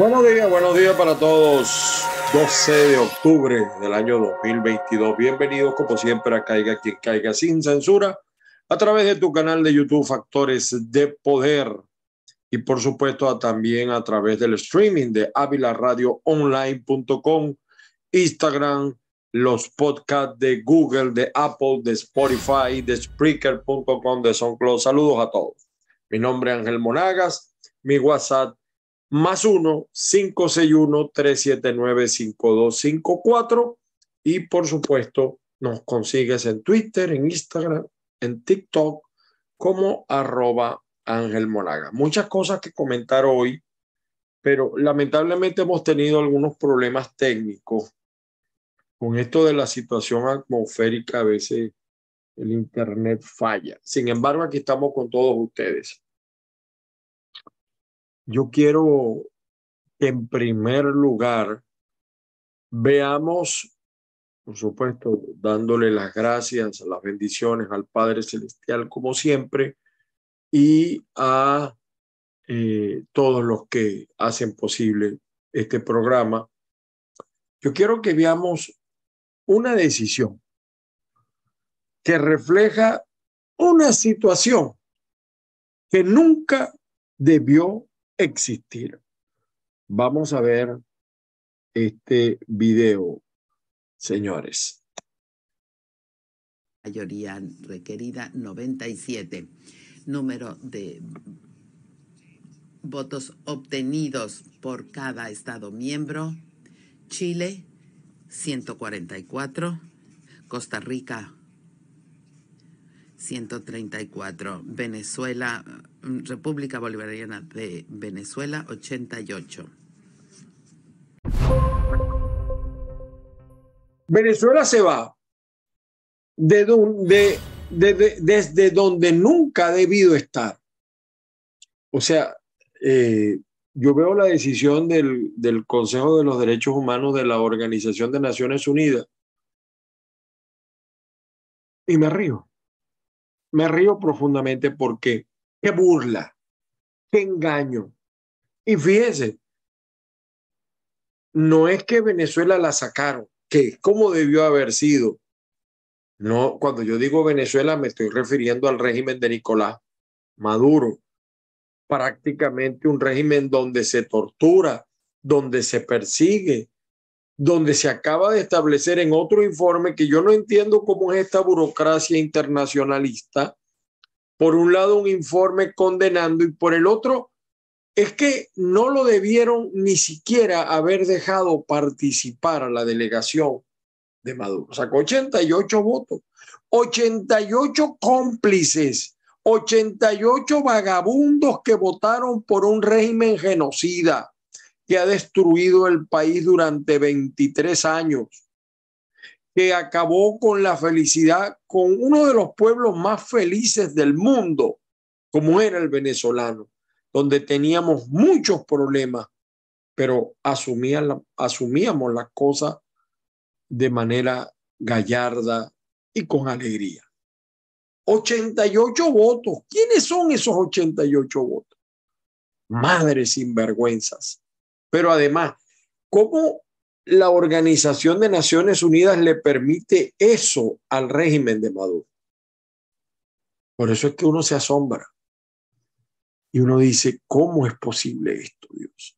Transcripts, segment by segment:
Buenos días, buenos días para todos. 12 de octubre del año 2022. Bienvenidos como siempre a Caiga quien caiga sin censura a través de tu canal de YouTube Factores de Poder y por supuesto también a través del streaming de avilaradioonline.com, Instagram, los podcasts de Google, de Apple, de Spotify, de Spreaker.com, de SoundCloud. Saludos a todos. Mi nombre es Ángel Monagas, mi WhatsApp más 1-561-379-5254 y por supuesto nos consigues en Twitter, en Instagram, en TikTok como arroba Ángel Monaga. Muchas cosas que comentar hoy, pero lamentablemente hemos tenido algunos problemas técnicos con esto de la situación atmosférica. A veces el Internet falla. Sin embargo, aquí estamos con todos ustedes yo quiero que en primer lugar veamos, por supuesto, dándole las gracias, las bendiciones al Padre Celestial como siempre y a eh, todos los que hacen posible este programa. Yo quiero que veamos una decisión que refleja una situación que nunca debió existir. Vamos a ver este video, señores. Mayoría requerida 97. Número de votos obtenidos por cada Estado miembro. Chile, 144. Costa Rica, 134. Venezuela, República Bolivariana de Venezuela, 88. Venezuela se va de donde, desde donde nunca ha debido estar. O sea, eh, yo veo la decisión del, del Consejo de los Derechos Humanos de la Organización de Naciones Unidas y me río me río profundamente porque qué burla, qué engaño. Y fíjese, no es que Venezuela la sacaron, que como debió haber sido. No, cuando yo digo Venezuela me estoy refiriendo al régimen de Nicolás Maduro, prácticamente un régimen donde se tortura, donde se persigue, donde se acaba de establecer en otro informe que yo no entiendo cómo es esta burocracia internacionalista. Por un lado, un informe condenando y por el otro, es que no lo debieron ni siquiera haber dejado participar a la delegación de Maduro. Sacó 88 votos, 88 cómplices, 88 vagabundos que votaron por un régimen genocida que ha destruido el país durante 23 años, que acabó con la felicidad, con uno de los pueblos más felices del mundo, como era el venezolano, donde teníamos muchos problemas, pero asumíamos las cosas de manera gallarda y con alegría. 88 votos. ¿Quiénes son esos 88 votos? Madres sinvergüenzas pero además, ¿cómo la Organización de Naciones Unidas le permite eso al régimen de Maduro? Por eso es que uno se asombra. Y uno dice, ¿cómo es posible esto, Dios?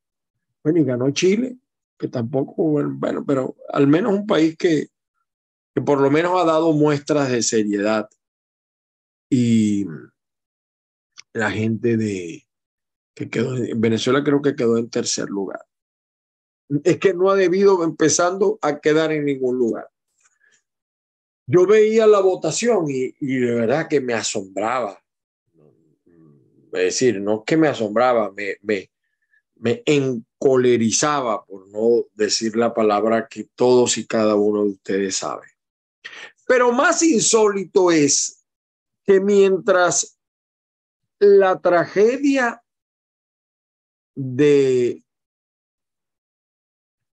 Bueno, y ganó Chile, que tampoco, bueno, pero al menos un país que, que por lo menos ha dado muestras de seriedad. Y la gente de, que quedó en Venezuela creo que quedó en tercer lugar. Es que no ha debido empezando a quedar en ningún lugar. Yo veía la votación y, de verdad que me asombraba. Es decir, no que me asombraba, me, me, me encolerizaba, por no decir la palabra que todos y cada uno de ustedes saben. Pero más insólito es que mientras la tragedia de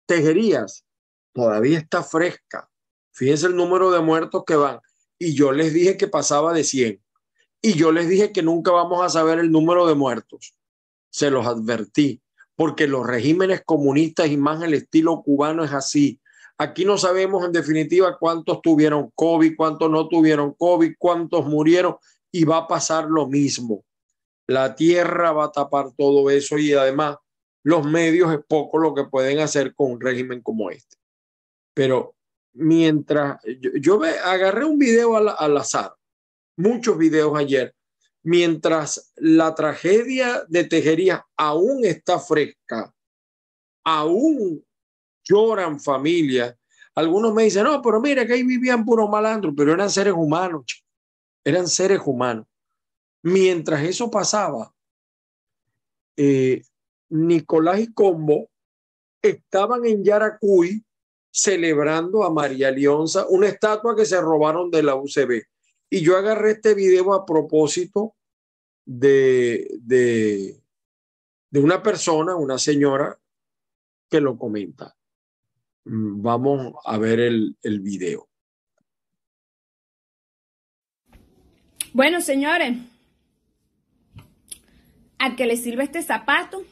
Tejerías todavía está fresca. Fíjense el número de muertos que van. Y yo les dije que pasaba de 100. Y yo les dije que nunca vamos a saber el número de muertos. Se los advertí. porque los regímenes comunistas y más el estilo cubano es así. Aquí no sabemos en definitiva cuántos tuvieron COVID, cuántos no tuvieron COVID, cuántos murieron y va a pasar lo mismo. La tierra va a tapar todo eso y además los medios es poco lo que pueden hacer con un régimen como este. Pero mientras yo, agarré un video al azar, muchos videos ayer, mientras la tragedia de Tejería aún está fresca, aún lloran familias. Algunos me dicen, no, pero mira que ahí vivían puros malandros, pero eran seres humanos, eran seres humanos. Mientras eso pasaba, eh, Nicolás y Combo estaban en Yaracuy celebrando a María Leonza, una estatua que se robaron de la UCB. Y yo agarré este video a propósito de, de, de una persona, una señora, que lo comenta. Mm, vamos a ver el, el video. Bueno, señores, a que le sirve este zapato,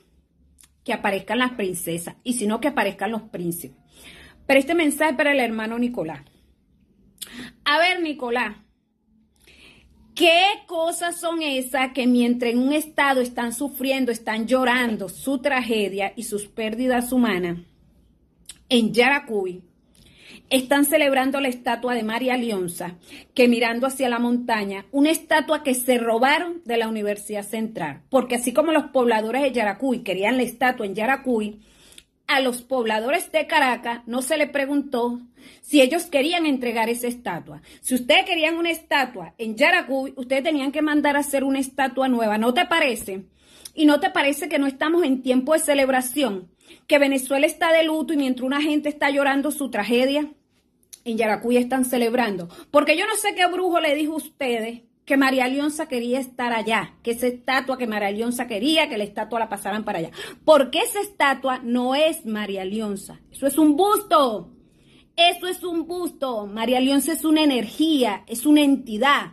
que aparezcan las princesas y si no, que aparezcan los príncipes. Pero este mensaje para el hermano Nicolás. A ver, Nicolás, ¿qué cosas son esas que mientras en un estado están sufriendo, están llorando su tragedia y sus pérdidas humanas? En Yaracuy están celebrando la estatua de María Leonza, que mirando hacia la montaña, una estatua que se robaron de la Universidad Central, porque así como los pobladores de Yaracuy querían la estatua en Yaracuy, a los pobladores de Caracas no se le preguntó si ellos querían entregar esa estatua. Si ustedes querían una estatua en Yaracuy, ustedes tenían que mandar a hacer una estatua nueva, ¿no te parece? ¿Y no te parece que no estamos en tiempo de celebración? Que Venezuela está de luto y mientras una gente está llorando su tragedia, en Yaracuy están celebrando. Porque yo no sé qué brujo le dijo a ustedes que María Leonza quería estar allá, que esa estatua que María Leonza quería, que la estatua la pasaran para allá. Porque esa estatua no es María Leonza, eso es un busto. Eso es un busto. María Leonza es una energía, es una entidad.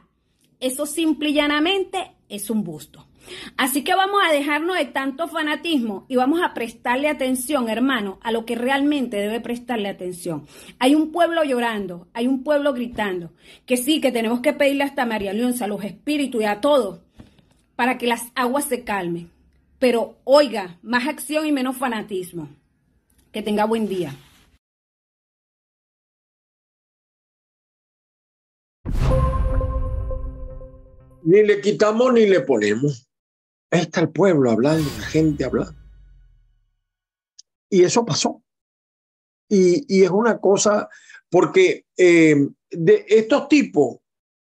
Eso simple y llanamente es un busto. Así que vamos a dejarnos de tanto fanatismo y vamos a prestarle atención, hermano, a lo que realmente debe prestarle atención. Hay un pueblo llorando, hay un pueblo gritando, que sí, que tenemos que pedirle hasta María Leonza, a los espíritus y a todos, para que las aguas se calmen. Pero oiga, más acción y menos fanatismo. Que tenga buen día. Ni le quitamos ni le ponemos. Ahí está el pueblo hablando, la gente hablando. Y eso pasó. Y, es una cosa, porque eh, de estos tipos,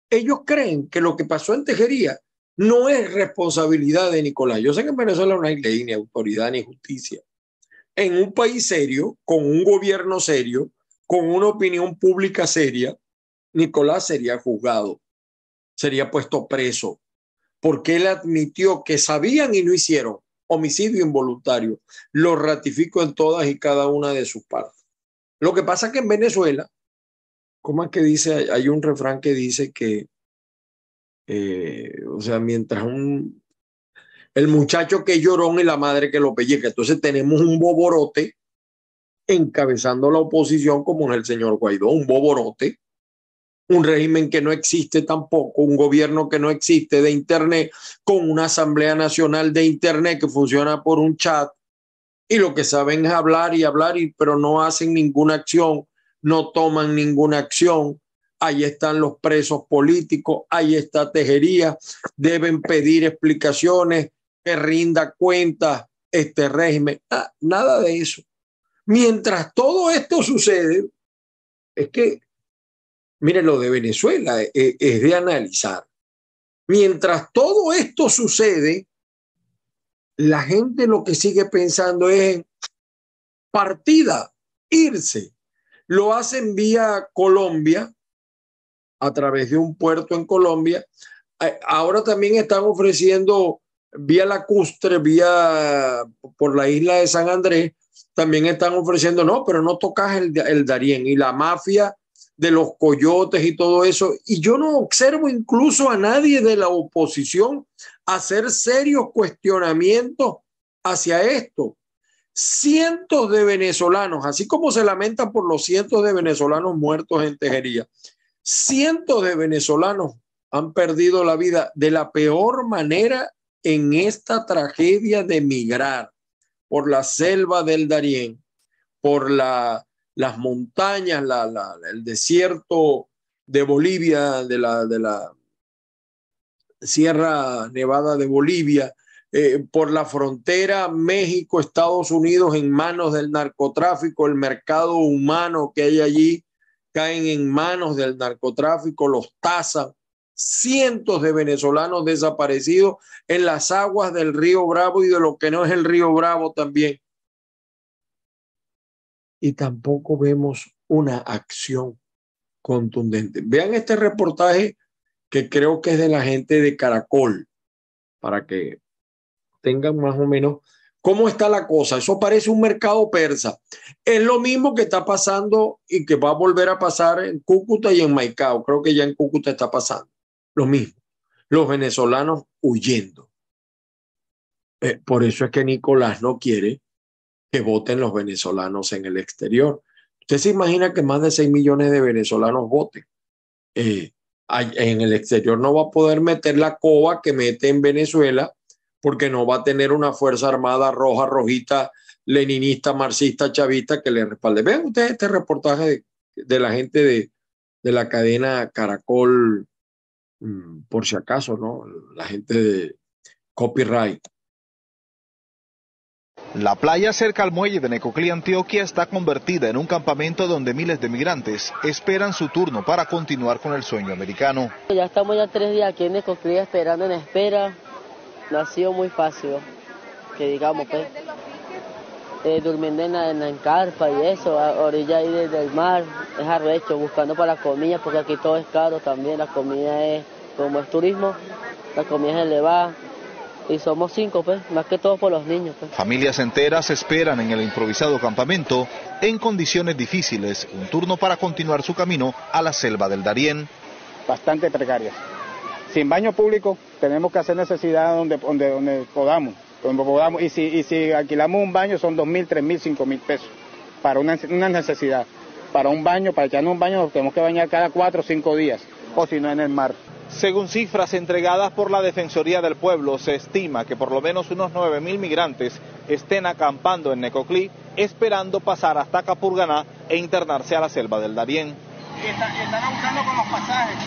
ellos creen que lo que pasó en Tejería no es responsabilidad de Nicolás. Yo sé que en Venezuela no hay ley, ni autoridad, ni justicia. En un país serio, con un gobierno serio, con una opinión pública seria, Nicolás sería juzgado, sería puesto preso, porque él admitió que sabían y no hicieron homicidio involuntario. Lo ratifico en todas y cada una de sus partes. Lo que pasa es que en Venezuela, ¿cómo es que dice? Hay un refrán que dice que, eh, o sea, mientras un, el muchacho que lloró y la madre que lo pelleca, entonces tenemos un boborote encabezando la oposición como es el señor Guaidó, un boborote un régimen que no existe tampoco, un gobierno que no existe de Internet, con una Asamblea Nacional de Internet que funciona por un chat y lo que saben es hablar y hablar, y, pero no hacen ninguna acción, no toman ninguna acción. Ahí están los presos políticos, ahí está Tejería, deben pedir explicaciones, que rinda cuentas este régimen. Ah, nada de eso. Mientras todo esto sucede, es que Mire, lo de Venezuela eh, eh, es, de analizar. Mientras todo esto sucede, la gente lo que sigue pensando es partida, irse. Lo hacen vía Colombia, a través de un puerto en Colombia. Eh, ahora también están ofreciendo vía lacustre, vía por la isla de San Andrés, también están ofreciendo, no, pero no tocas el, el Darién. Y la mafia de los coyotes y todo eso. Y yo no observo incluso a nadie de la oposición hacer serios cuestionamientos hacia esto. cientos de venezolanos, así como se lamentan por los cientos de venezolanos muertos en Tejería, cientos de venezolanos han perdido la vida de la peor manera en esta tragedia de migrar por la selva del Darién, por la, las montañas, la, el desierto de Bolivia, de la, de la Sierra Nevada de Bolivia, eh, por la frontera México-Estados Unidos en manos del narcotráfico, el mercado humano que hay allí caen en manos del narcotráfico, los tazan. Cientos de venezolanos desaparecidos en las aguas del río Bravo y de lo que no es el río Bravo también. Y tampoco vemos una acción contundente. Vean este reportaje que creo que es de la gente de Caracol, para que tengan más o menos cómo está la cosa. Eso parece un mercado persa. Es lo mismo que está pasando y que va a volver a pasar en Cúcuta y en Maicao. Creo que ya en Cúcuta está pasando. Lo mismo. Los venezolanos huyendo. Eh, por eso es que Nicolás no quiere que voten los venezolanos en el exterior. Usted se imagina que más de 6 millones de venezolanos voten. Eh, en el exterior no va a poder meter la coba que mete en Venezuela porque no va a tener una fuerza armada roja, rojita, leninista, marxista, chavista que le respalde. Vean ustedes este reportaje de, la gente de, de, la cadena Caracol, mm, por si acaso, ¿no? La gente de copyright. La playa cerca al muelle de Necoclí, Antioquia, está convertida en un campamento donde miles de migrantes esperan su turno para continuar con el sueño americano. Ya estamos ya tres días aquí en Necoclí esperando en espera no ha sido muy fácil, que digamos, pues. Eh, durmiendo en la, en carpa y eso, a orilla ahí desde el mar, es arrecho, buscando para la comida, porque aquí todo es caro también, la comida es, como es turismo, la comida es elevada, y somos cinco, pues, más que todo por los niños. Pues. Familias enteras esperan en el improvisado campamento, en condiciones difíciles, un turno para continuar su camino a la selva del Darién. Bastante precarias sin baño público tenemos que hacer necesidad donde, donde, donde podamos. Donde podamos. Y, si, y si alquilamos un baño son dos mil, tres mil, cinco mil pesos para una, una, necesidad. Para un baño, para echarnos un baño tenemos que bañar cada cuatro o cinco días, o si no en el mar. Según cifras entregadas por la Defensoría del Pueblo, se estima que por lo menos unos nueve mil migrantes estén acampando en Necoclí, esperando pasar hasta Capurganá e internarse a la selva del Darién. Y, están buscando con los pasajes,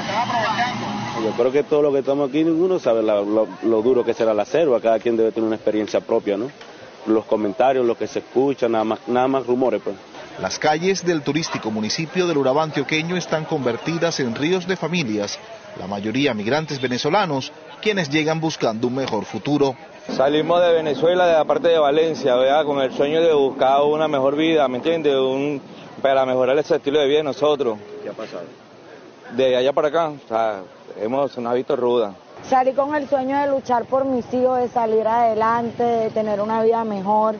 están aprovechando. Yo creo que todos los que estamos aquí, ninguno sabe lo, duro que será la selva, cada quien debe tener una experiencia propia, ¿no? Los comentarios, lo que se escucha, nada más, nada más rumores, pues. Las calles del turístico municipio del Urabá antioqueño están convertidas en ríos de familias, la mayoría migrantes venezolanos, quienes llegan buscando un mejor futuro. Salimos de Venezuela, de la parte de Valencia, ¿verdad? con el sueño de buscar una mejor vida, ¿me entiendes? Un, para mejorar ese estilo de vida de nosotros. ¿Qué ha pasado? De allá para acá, o sea, hemos una visto ruda. Salí con el sueño de luchar por mis hijos, de salir adelante, de tener una vida mejor.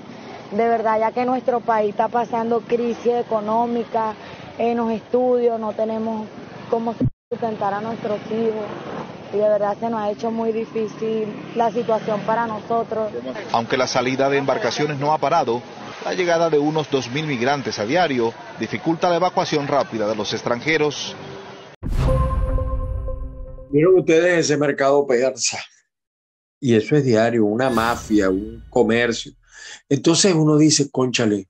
De verdad, ya que nuestro país está pasando crisis económica, en los estudios, no tenemos cómo sustentar a nuestros hijos. Y de verdad se nos ha hecho muy difícil la situación para nosotros. Aunque la salida de embarcaciones no ha parado, la llegada de unos 2.000 migrantes a diario dificulta la evacuación rápida de los extranjeros. Miren ustedes ese mercado persa. Y eso es diario, una mafia, un comercio. Entonces uno dice, conchale,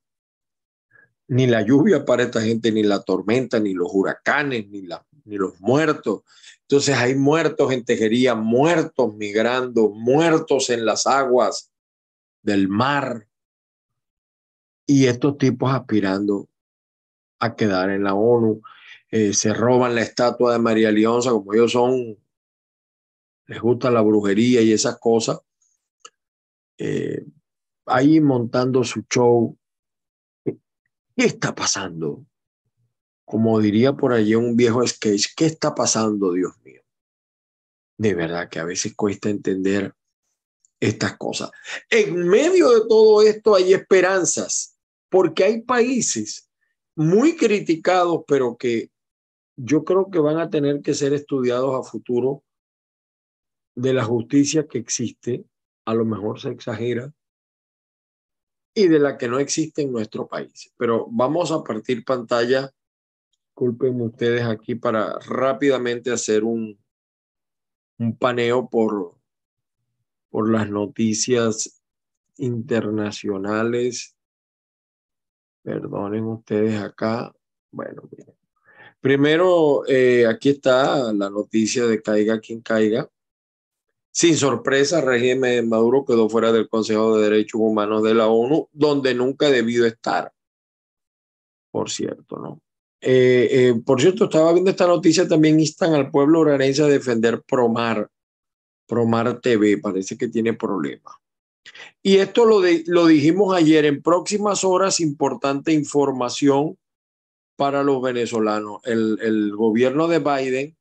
ni la lluvia para esta gente, ni la tormenta, ni los huracanes, ni, la, ni los muertos. Entonces hay muertos en tejería, muertos migrando, muertos en las aguas del mar. Y estos tipos aspirando a quedar en la ONU. Eh, se roban la estatua de María Leonza, como ellos son, les gusta la brujería y esas cosas, eh, ahí montando su show. ¿Qué está pasando? Como diría por allí un viejo sketch, ¿qué está pasando, Dios mío? De verdad que a veces cuesta entender estas cosas. En medio de todo esto hay esperanzas, porque hay países muy criticados, pero que yo creo que van a tener que ser estudiados a futuro de la justicia que existe, a lo mejor se exagera, y de la que no existe en nuestro país. Pero vamos a partir pantalla. Disculpen ustedes aquí para rápidamente hacer un, un paneo por, por las noticias internacionales. Perdonen ustedes acá. Bueno, Primero, eh, aquí está la noticia de caiga quien caiga. Sin sorpresa, el régimen de Maduro quedó fuera del Consejo de Derechos Humanos de la ONU, donde nunca debido estar. Por cierto, ¿no? Eh, eh, por cierto, estaba viendo esta noticia, también instan al pueblo oranense a defender Promar, Promar TV, parece que tiene problemas. Y esto lo, lo dijimos ayer, en próximas horas, importante información para los venezolanos. El, el gobierno de Biden,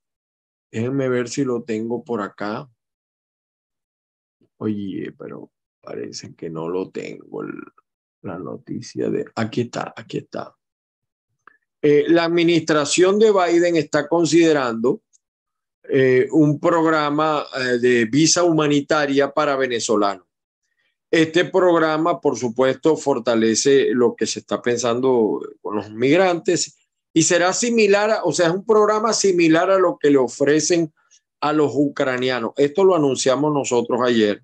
déjenme ver si lo tengo por acá. Oye, pero parece que no lo tengo, la noticia de... Aquí está, aquí está. Eh, la administración de Biden está considerando eh, un programa eh, de visa humanitaria para venezolanos. Este programa, por supuesto, fortalece lo que se está pensando con los migrantes y será similar, o sea, es un programa similar a lo que le ofrecen a los ucranianos. Esto lo anunciamos nosotros ayer,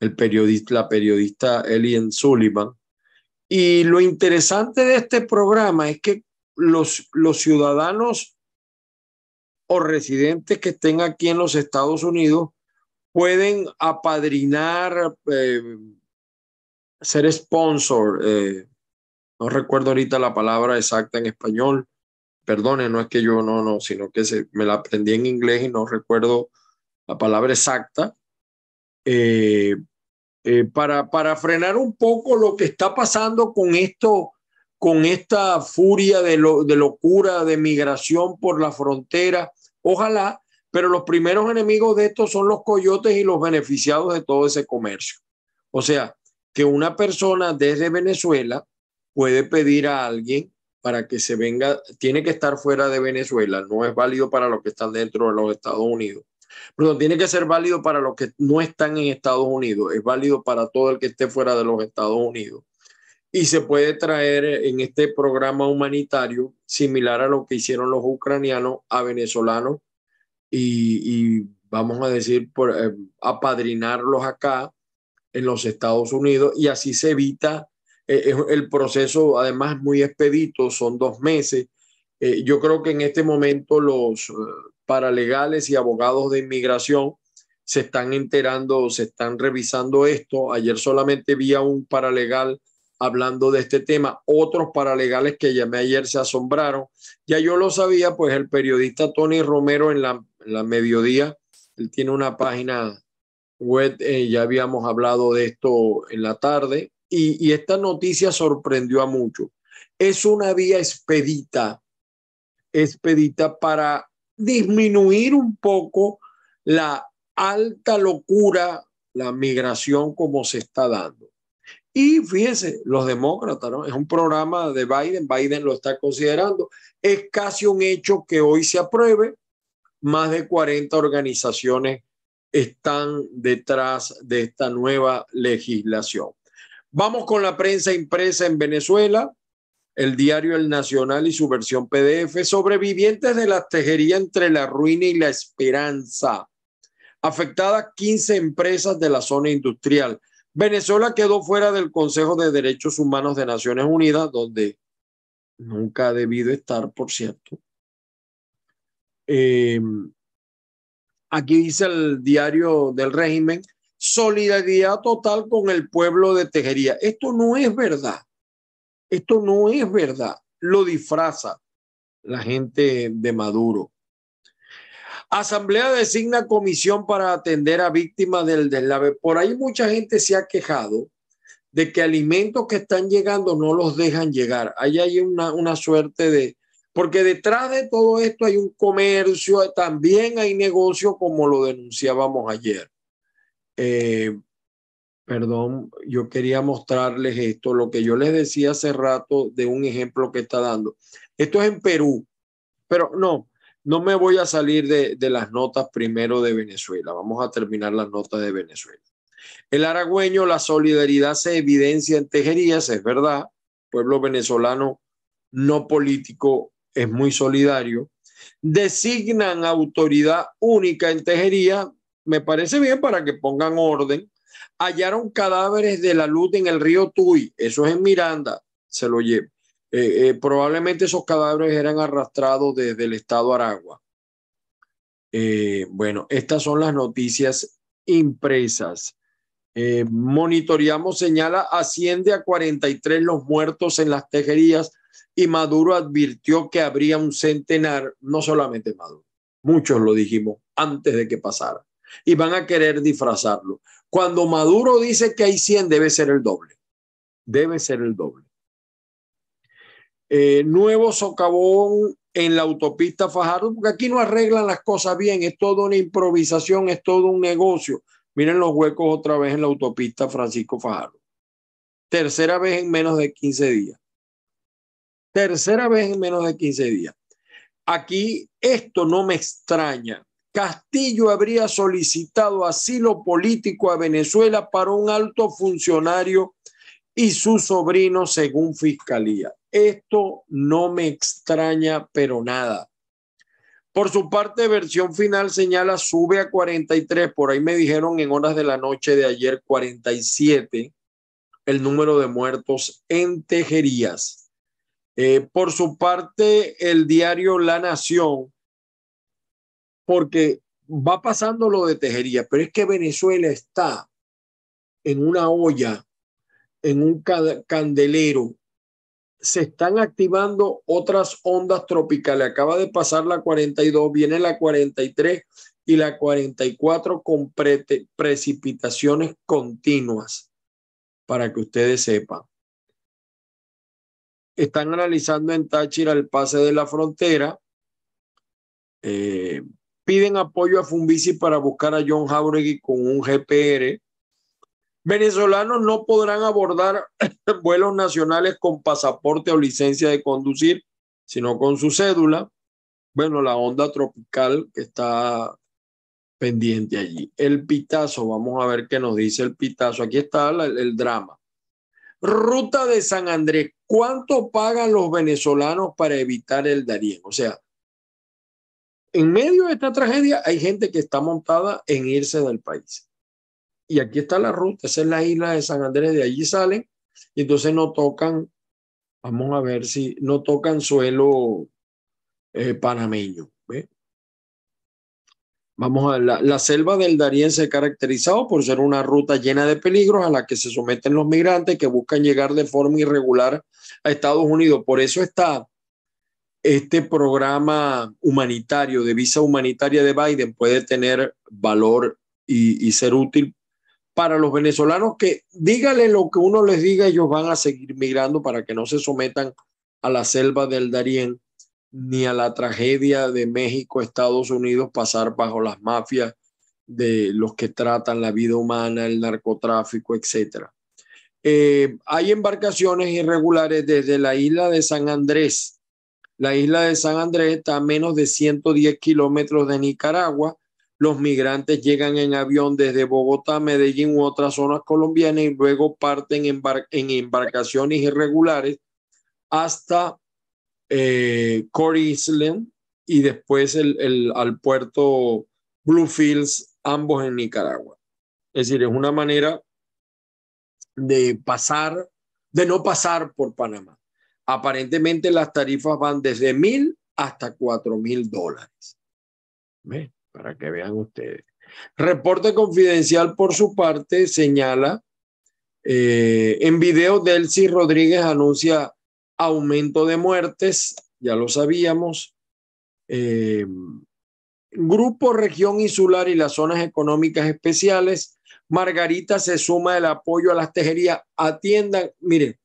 el periodista, la periodista Elian Sullivan. Y lo interesante de este programa es que los, los ciudadanos o residentes que estén aquí en los Estados Unidos pueden apadrinar, eh, ser sponsor. Eh, no recuerdo ahorita la palabra exacta en español. Perdone, no es que yo no, no, sino que se, me la aprendí en inglés y no recuerdo la palabra exacta. Eh, para, para frenar un poco lo que está pasando con esto con esta furia de, de locura de migración por la frontera. Ojalá, pero los primeros enemigos de esto son los coyotes y los beneficiados de todo ese comercio. O sea, que una persona desde Venezuela puede pedir a alguien para que se venga, tiene que estar fuera de Venezuela, no es válido para los que están dentro de los Estados Unidos. Pero tiene que ser válido para los que no están en Estados Unidos, es válido para todo el que esté fuera de los Estados Unidos y se puede traer en este programa humanitario similar a lo que hicieron los ucranianos a venezolanos y, vamos a decir, por, eh, apadrinarlos acá en los Estados Unidos y así se evita eh, el proceso, además muy expedito, son dos meses. Eh, yo creo que en este momento los paralegales y abogados de inmigración se están enterando, se están revisando esto. Ayer solamente vi a un paralegal hablando de este tema. Otros paralegales que llamé ayer se asombraron. Ya yo lo sabía, pues el periodista Tony Romero en la, mediodía, él tiene una página web, eh, ya habíamos hablado de esto en la tarde, y esta noticia sorprendió a muchos. Es una vía expedita, expedita para disminuir un poco la alta locura, la migración como se está dando. Y fíjense, los demócratas, ¿no? Es un programa de Biden, Biden lo está considerando. Es casi un hecho que hoy se apruebe. Más de 40 organizaciones están detrás de esta nueva legislación. Vamos con la prensa impresa en Venezuela, el diario El Nacional y su versión PDF, sobrevivientes de la tejería entre la ruina y la esperanza. Afectadas 15 empresas de la zona industrial. Venezuela quedó fuera del Consejo de Derechos Humanos de Naciones Unidas, donde nunca ha debido estar, por cierto. Em, aquí dice el diario del régimen, solidaridad total con el pueblo de Tejería. Esto no es verdad. Esto no es verdad. Lo disfraza la gente de Maduro. Asamblea designa comisión para atender a víctimas del deslave. Por ahí mucha gente se ha quejado de que alimentos que están llegando no los dejan llegar. Ahí hay una, una suerte de... Porque detrás de todo esto hay un comercio, también hay negocio como lo denunciábamos ayer. Eh, perdón, yo quería mostrarles esto, lo que yo les decía hace rato de un ejemplo que está dando. Esto es en Perú, pero no, no me voy a salir de, las notas primero de Venezuela. Vamos a terminar las notas de Venezuela. El aragüeño, la solidaridad se evidencia en Tejerías, es verdad. Pueblo venezolano no político es muy solidario. Designan autoridad única en Tejería, me parece bien para que pongan orden. Hallaron cadáveres de la luz en el río Tuy, eso es en Miranda, se lo lleve. Eh, eh, probablemente esos cadáveres eran arrastrados desde el estado Aragua. Eh, bueno, estas son las noticias impresas. monitoreamos, señala, asciende a 43 los muertos en las tejerías y Maduro advirtió que habría un centenar, no solamente Maduro, muchos lo dijimos antes de que pasara, y van a querer disfrazarlo. Cuando Maduro dice que hay 100, debe ser el doble, debe ser el doble. Eh, nuevo socavón en la autopista Fajardo, porque aquí no arreglan las cosas bien, es toda una improvisación, es todo un negocio. Miren los huecos otra vez en la autopista Francisco Fajardo. Tercera vez en menos de 15 días. Tercera vez en menos de 15 días. Aquí esto no me extraña. Castillo habría solicitado asilo político a Venezuela para un alto funcionario y su sobrino según fiscalía. Esto no me extraña, pero nada. Por su parte, versión final señala sube a 43, por ahí me dijeron en horas de la noche de ayer 47 el número de muertos en Tejerías. Eh, por su parte, el diario La Nación, porque va pasando lo de Tejerías, pero es que Venezuela está en una olla, en un candelero se están activando otras ondas tropicales. Acaba de pasar la 42, viene la 43 y la 44 con precipitaciones continuas, para que ustedes sepan. Están analizando en Táchira el pase de la frontera. Eh, piden apoyo a Fumbisi para buscar a John Jauregui con un GPR Venezolanos no podrán abordar vuelos nacionales con pasaporte o licencia de conducir, sino con su cédula. Bueno, la onda tropical está pendiente allí. El pitazo, vamos a ver qué nos dice el pitazo. Aquí está el, drama. Ruta de San Andrés. ¿Cuánto pagan los venezolanos para evitar el Darién? O sea, en medio de esta tragedia hay gente que está montada en irse del país y aquí está la ruta, esa es la isla de San Andrés, de allí salen, y entonces no tocan, vamos a ver si no tocan suelo eh, panameño. Vamos a ver, la, selva del Darién se ha caracterizado por ser una ruta llena de peligros a la que se someten los migrantes que buscan llegar de forma irregular a Estados Unidos. Por eso está este programa humanitario de visa humanitaria de Biden puede tener valor y, ser útil para los venezolanos que dígale lo que uno les diga, ellos van a seguir migrando para que no se sometan a la selva del Darién ni a la tragedia de México, Estados Unidos, pasar bajo las mafias de los que tratan la vida humana, el narcotráfico, etc. Eh, hay embarcaciones irregulares desde la isla de San Andrés. La isla de San Andrés está a menos de 110 kilómetros de Nicaragua los migrantes llegan en avión desde Bogotá, Medellín u otras zonas colombianas y luego parten en, embarcaciones irregulares hasta eh, Island y después al puerto Bluefields, ambos en Nicaragua. Es decir, es una manera de pasar, de no pasar por Panamá. Aparentemente las tarifas van desde mil hasta cuatro mil dólares para que vean ustedes. Reporte confidencial por su parte señala, eh, en video Delcy Rodríguez anuncia aumento de muertes, ya lo sabíamos. Eh, Grupo Región Insular y las zonas económicas especiales. Margarita se suma el apoyo a las tejerías. Atiendan, miren,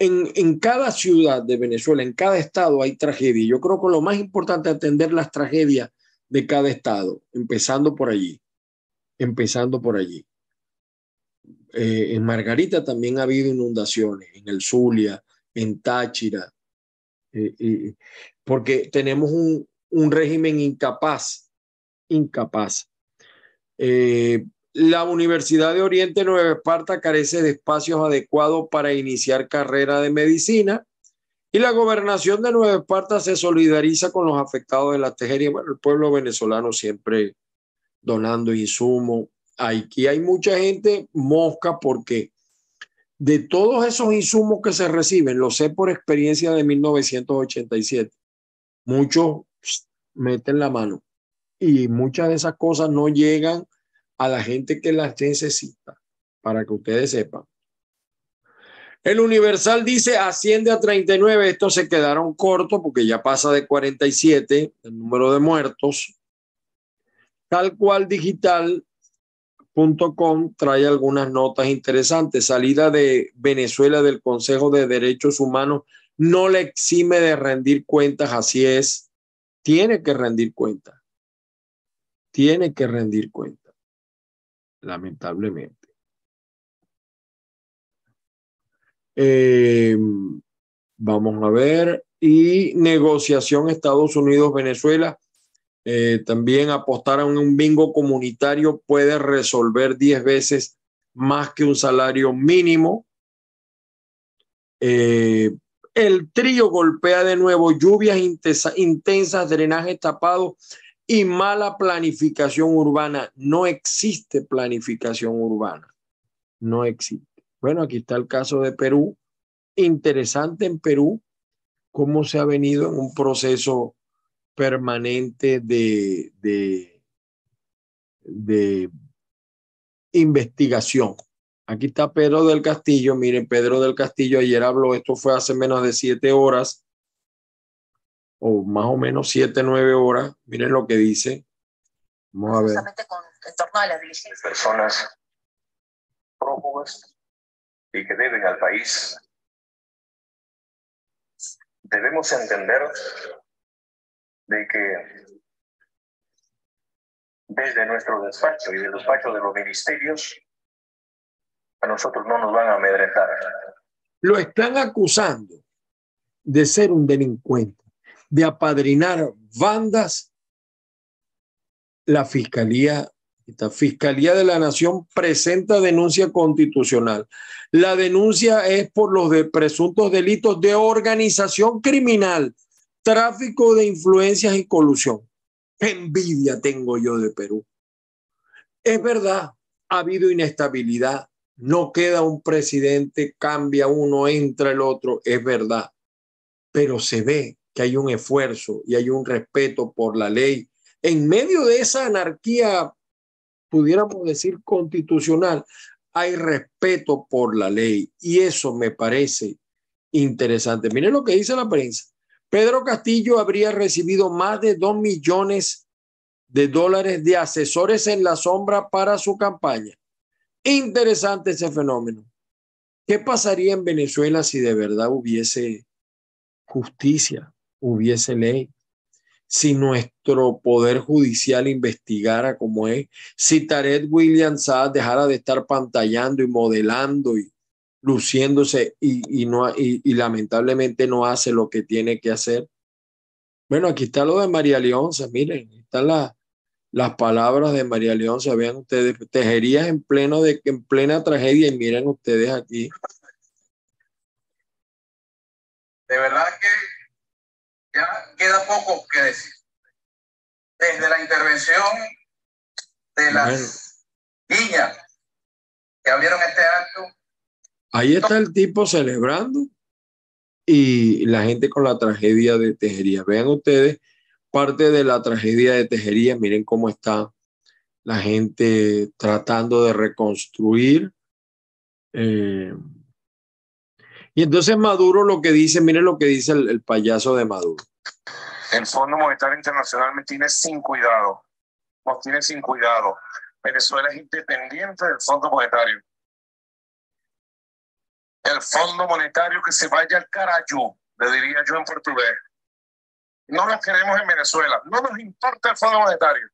en, cada ciudad de Venezuela, en cada estado hay tragedia. Yo creo que lo más importante es atender las tragedias de cada estado, empezando por allí, empezando por allí. Eh, en Margarita también ha habido inundaciones, en el Zulia, en Táchira, eh, porque tenemos un, régimen incapaz, incapaz. La Universidad de Oriente Nueva Esparta carece de espacios adecuados para iniciar carrera de medicina y la gobernación de Nueva Esparta se solidariza con los afectados de la tejería. Bueno, el pueblo venezolano siempre donando insumos. Aquí hay mucha gente mosca porque de todos esos insumos que se reciben, lo sé por experiencia de 1987, muchos meten la mano y muchas de esas cosas no llegan a la gente que las necesita, para que ustedes sepan. El Universal dice asciende a 39, estos se quedaron cortos porque ya pasa de 47 el número de muertos. Tal cual digital.com trae algunas notas interesantes. Salida de Venezuela del Consejo de Derechos Humanos no le exime de rendir cuentas, así es. Tiene que rendir cuentas. Tiene que rendir cuentas, lamentablemente. Eh, vamos a ver. Y negociación Estados Unidos-Venezuela eh, también apostar a un bingo comunitario puede resolver 10 veces más que un salario mínimo. Eh, el trío golpea de nuevo lluvias intensas, drenaje tapado y mala planificación urbana. No existe planificación urbana. No existe. Bueno, aquí está el caso de Perú. Interesante en Perú cómo se ha venido en un proceso permanente de, de, investigación. Aquí está Pedro del Castillo. Miren, Pedro del Castillo ayer habló, esto fue hace menos de siete horas, o más o menos siete, nueve horas. Miren lo que dice. Vamos a ver. Con, en torno a las personas prófugas y que deben al país. Debemos entender de que desde nuestro despacho y del despacho de los ministerios, a nosotros no nos van a amedrentar. Lo están acusando de ser un delincuente, de apadrinar bandas. La Fiscalía, la Fiscalía de la Nación presenta denuncia constitucional. La denuncia es por los presuntos delitos de organización criminal tráfico de influencias y colusión. envidia tengo yo de Perú. Es verdad, ha habido inestabilidad, no queda un presidente, cambia uno, entra el otro, es verdad, pero se ve hay un esfuerzo y hay un respeto por la ley. En medio de esa anarquía, pudiéramos decir, constitucional, hay respeto por la ley y eso me parece interesante. Miren lo que dice la prensa. Pedro Castillo habría recibido más de dos millones de dólares de asesores en la sombra para su campaña. Interesante ese fenómeno. ¿Qué pasaría en Venezuela si de verdad hubiese justicia, hubiese ley? Si nuestro poder judicial investigara como es, si Tarek William Saad dejara de estar pantallando y modelando y luciéndose y, no, y, lamentablemente no hace lo que tiene que hacer. Bueno, aquí está lo de María Leonza, miren, están las palabras de María Leonza, vean ustedes, tejerías en, pleno de, en plena tragedia y miren ustedes aquí. De verdad que ya queda poco que decir. Desde la intervención de las niñas que abrieron este acto, Ahí está el tipo celebrando y la gente con la tragedia de Tejería. Vean ustedes parte de la tragedia de Tejería. Miren cómo está la gente tratando de reconstruir. Eh, y entonces Maduro lo que dice, miren lo que dice el, el payaso de Maduro. El Fondo Monetario Internacional me tiene sin cuidado. Nos tiene sin cuidado. Venezuela es independiente del Fondo Monetario el Fondo Monetario que se vaya al carajo, le diría yo en portugués. No nos queremos en Venezuela, no nos importa el Fondo Monetario.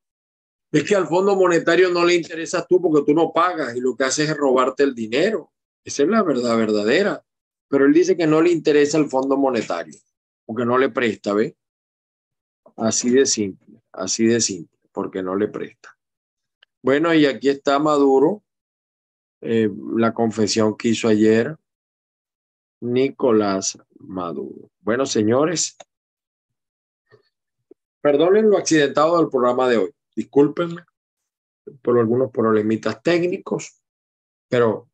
Es que al Fondo Monetario no le interesas tú porque tú no pagas y lo que haces es robarte el dinero. Esa es la verdad verdadera. Pero él dice que no le interesa el Fondo Monetario porque no le presta, ¿ve? Así de simple, así de simple, porque no le presta. Bueno, y aquí está Maduro, eh, la confesión que hizo ayer Nicolás Maduro. Bueno, señores, perdonen lo accidentado del programa de hoy. Discúlpenme por algunos problemitas técnicos, pero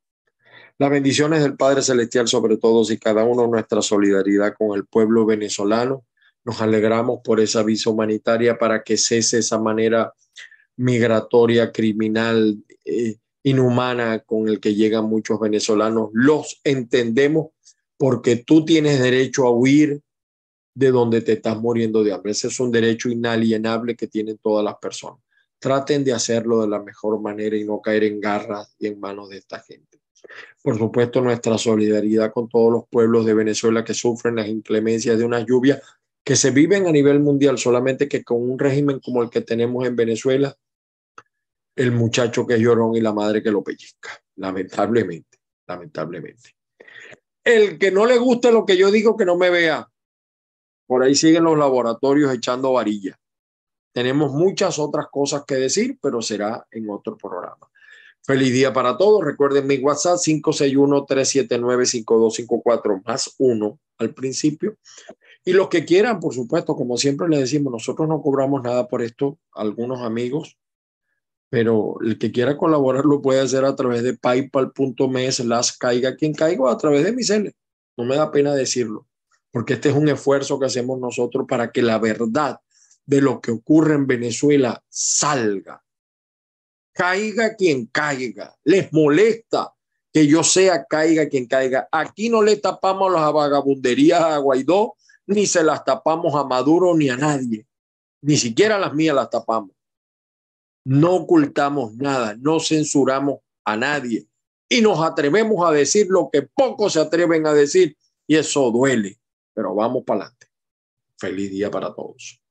las bendiciones del Padre Celestial sobre todos y cada uno, nuestra solidaridad con el pueblo venezolano. Nos alegramos por esa visa humanitaria para que cese esa manera migratoria, criminal, eh, inhumana con el que llegan muchos venezolanos. Los entendemos porque tú tienes derecho a huir de donde te estás muriendo de hambre. Ese es un derecho inalienable que tienen todas las personas. Traten de hacerlo de la mejor manera y no caer en garras y en manos de esta gente. Por supuesto, nuestra solidaridad con todos los pueblos de Venezuela que sufren las inclemencias de una lluvia que se viven a nivel mundial, solamente que con un régimen como el que tenemos en Venezuela, el muchacho que es llorón y la madre que lo pellizca, lamentablemente, lamentablemente. El que no le guste lo que yo digo, que no me vea. Por ahí siguen los laboratorios echando varilla. Tenemos muchas otras cosas que decir, pero será en otro programa. Feliz día para todos. Recuerden mi WhatsApp 561-379-5254 más uno al principio. Y los que quieran, por supuesto, como siempre les decimos, nosotros no cobramos nada por esto, algunos amigos, pero el que quiera colaborar lo puede hacer a través de paypal.me las caiga quien caiga a través de mi. No me da pena decirlo, porque este es un esfuerzo que hacemos nosotros para que la verdad de lo que ocurre en Venezuela salga caiga quien caiga. Les molesta que yo sea caiga quien caiga. Aquí no le tapamos las vagabunderías a Guaidó, ni se las tapamos a Maduro ni a nadie. Ni siquiera las mías las tapamos. No ocultamos nada, no censuramos a nadie y nos atrevemos a decir lo que pocos se atreven a decir y eso duele, pero vamos para adelante. Feliz día para todos.